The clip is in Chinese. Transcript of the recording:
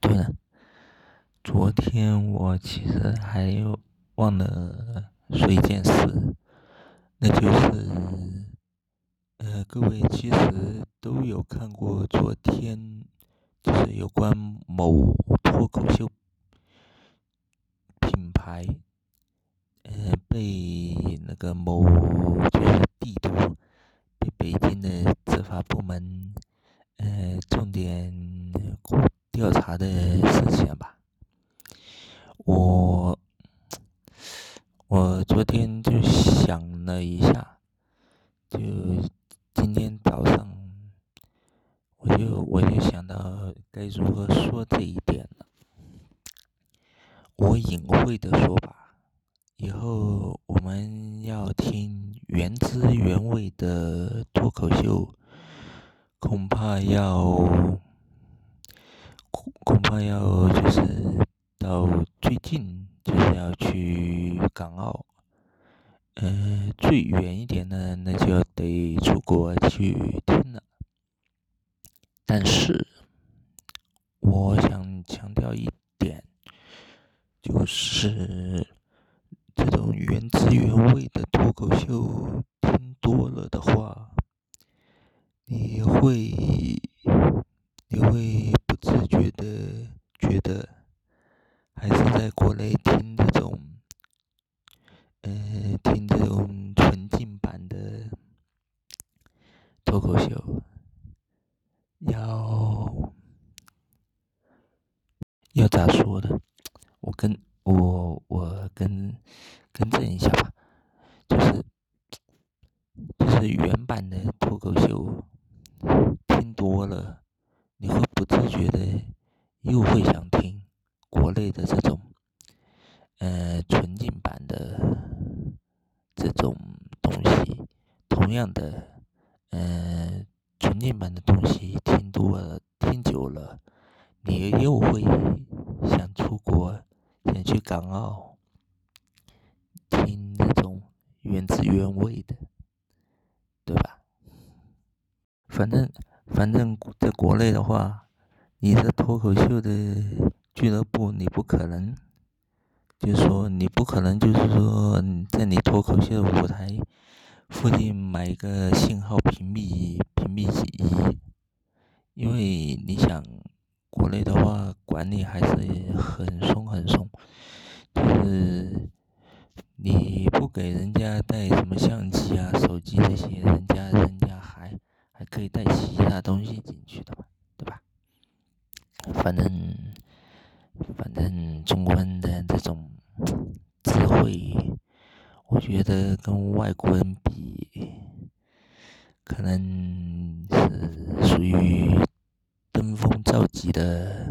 对了，昨天我其实还忘了说一件事，那就是，呃，各位其实都有看过昨天，就是有关某脱口秀品牌，呃，被那个某就是帝都被北京的执法部门，呃，重点。的事情吧，我我昨天就想了一下，就今天早上，我就我就想到该如何说这一点了。我隐晦的说吧，以后我们要听原汁原味的脱口秀，恐怕要。恐怕要就是到最近就是要去港澳，呃，最远一点呢，那就要得出国去听了。但是，我想强调一点，就是这种原汁原味的脱口秀听多了的话，你会，你会。自觉的觉得，还是在听这种，呃，听这种纯净版的脱口秀，要要咋说的？我跟我我跟更正一下吧，就是就是原版的脱口秀听多了。你会不自觉的又会想听国内的这种，呃，纯净版的这种东西。同样的，呃，纯净版的东西听多了、听久了，你又会想出国，想去港澳听那种原汁原味的，对吧？反正。反正在国内的话，你的脱口秀的俱乐部，你不可能，就是说你不可能，就是说在你脱口秀的舞台附近买一个信号屏蔽屏蔽仪，因为你想国内的话管理还是很松很松，就是你不给人家带什么相机啊、手机这些，人家人家还。还可以带其他东西进去的嘛，对吧？反正反正中国人的这种会，我觉得跟外国人比，可能是属于登峰造极的